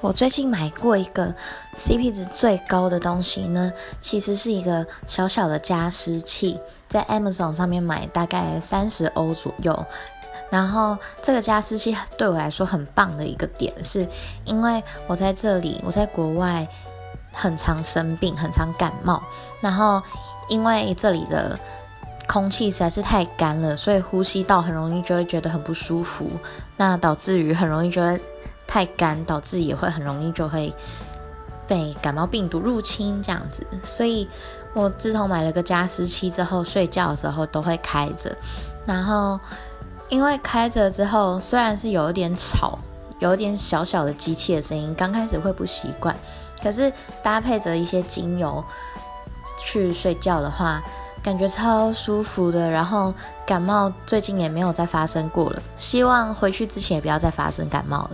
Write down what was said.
我最近买过一个 CP 值最高的东西呢，其实是一个小小的加湿器，在 Amazon 上面买大概三十欧左右。然后这个加湿器对我来说很棒的一个点，是因为我在这里，我在国外很常生病，很常感冒。然后因为这里的空气实在是太干了，所以呼吸道很容易就会觉得很不舒服，那导致于很容易就会。太干，导致也会很容易就会被感冒病毒入侵这样子，所以我自从买了个加湿器之后，睡觉的时候都会开着。然后因为开着之后，虽然是有一点吵，有一点小小的机器的声音，刚开始会不习惯，可是搭配着一些精油去睡觉的话，感觉超舒服的。然后感冒最近也没有再发生过了，希望回去之前也不要再发生感冒了。